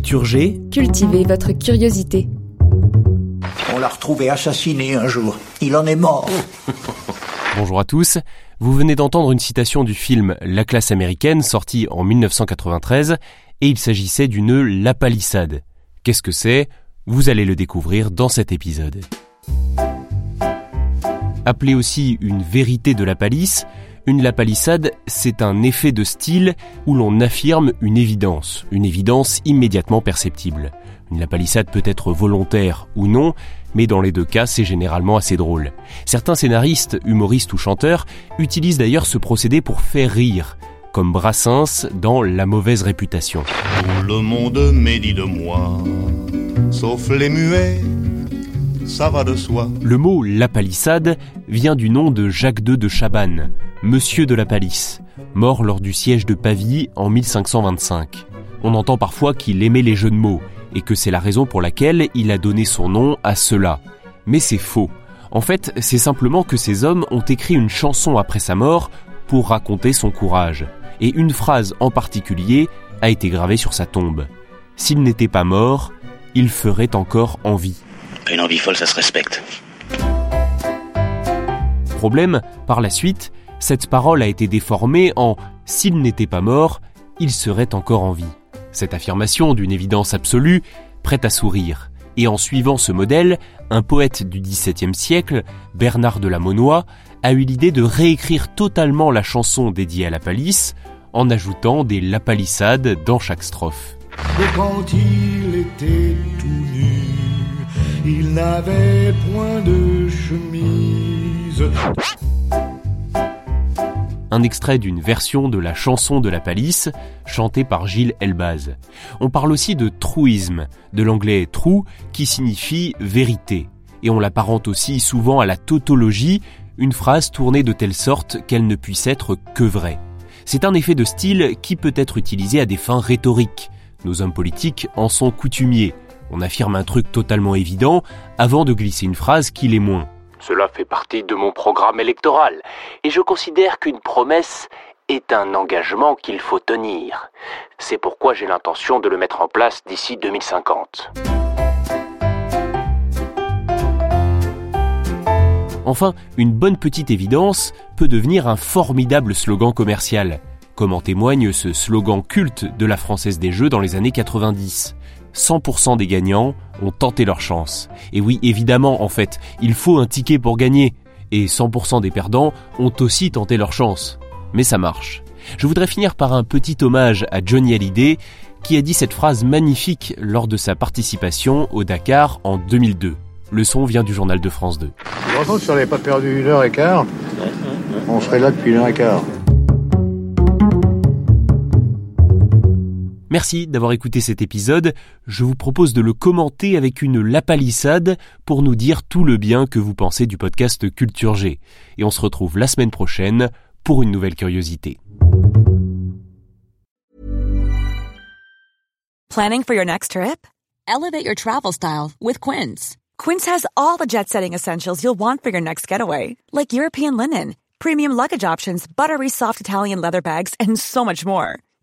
Culture G, Cultivez votre curiosité. On l'a retrouvé assassiné un jour. Il en est mort. bonjour à tous. Vous venez d'entendre une citation du film La classe américaine sorti en 1993 et il s'agissait d'une La Palissade. Qu'est-ce que c'est? Vous allez le découvrir dans cet épisode. Appelée aussi une vérité de la palisse, une lapalissade, c'est un effet de style où l'on affirme une évidence, une évidence immédiatement perceptible. Une lapalissade peut être volontaire ou non, mais dans les deux cas, c'est généralement assez drôle. Certains scénaristes, humoristes ou chanteurs utilisent d'ailleurs ce procédé pour faire rire, comme Brassens dans La mauvaise réputation. Le monde médit de moi, sauf les muets, Le mot La Palissade vient du nom de Jacques II de Chabannes, monsieur de la Palisse, mort lors du siège de Pavie en 1525. On entend parfois qu'il aimait les jeux de mots et que c'est la raison pour laquelle il a donné son nom à cela. Mais c'est faux. En fait, c'est simplement que ces hommes ont écrit une chanson après sa mort pour raconter son courage. Et une phrase en particulier a été gravée sur sa tombe. S'il n'était pas mort, il ferait encore envie. Une envie folle, ça se respecte. Problème, par la suite, cette parole a été déformée en S'il n'était pas mort, il serait encore en vie. Cette affirmation d'une évidence absolue prête à sourire. Et en suivant ce modèle, un poète du XVIIe siècle, Bernard de la Monnoye, a eu l'idée de réécrire totalement la chanson dédiée à la palisse en ajoutant des lapalissades dans chaque strophe. Et quand il était tout nu, il n'avait point de chemise. Un extrait d'une version de la chanson de la palisse, chantée par Gilles Elbaz. On parle aussi de truisme, de l'anglais true, qui signifie vérité. Et on l'apparente aussi souvent à la tautologie, une phrase tournée de telle sorte qu'elle ne puisse être que vraie. C'est un effet de style qui peut être utilisé à des fins rhétoriques. Nos hommes politiques en sont coutumiers. On affirme un truc totalement évident avant de glisser une phrase qui l'est moins. Cela fait partie de mon programme électoral et je considère qu'une promesse est un engagement qu'il faut tenir. C'est pourquoi j'ai l'intention de le mettre en place d'ici 2050. Enfin, une bonne petite évidence peut devenir un formidable slogan commercial, comme en témoigne ce slogan culte de la Française des Jeux dans les années 90. 100% des gagnants ont tenté leur chance. Et oui, évidemment, en fait, il faut un ticket pour gagner. Et 100% des perdants ont aussi tenté leur chance. Mais ça marche. Je voudrais finir par un petit hommage à Johnny Hallyday, qui a dit cette phrase magnifique lors de sa participation au Dakar en 2002. Le son vient du journal de France 2. Franchement, si on n'avait pas perdu une heure et quart, on serait là depuis une heure et quart. Merci d'avoir écouté cet épisode. Je vous propose de le commenter avec une lapalissade pour nous dire tout le bien que vous pensez du podcast Culture G. Et on se retrouve la semaine prochaine pour une nouvelle curiosité. Planning for your next trip? Elevate your travel style with Quince. Quince has all the jet-setting essentials you'll want for your next getaway, like European linen, premium luggage options, buttery soft Italian leather bags, and so much more.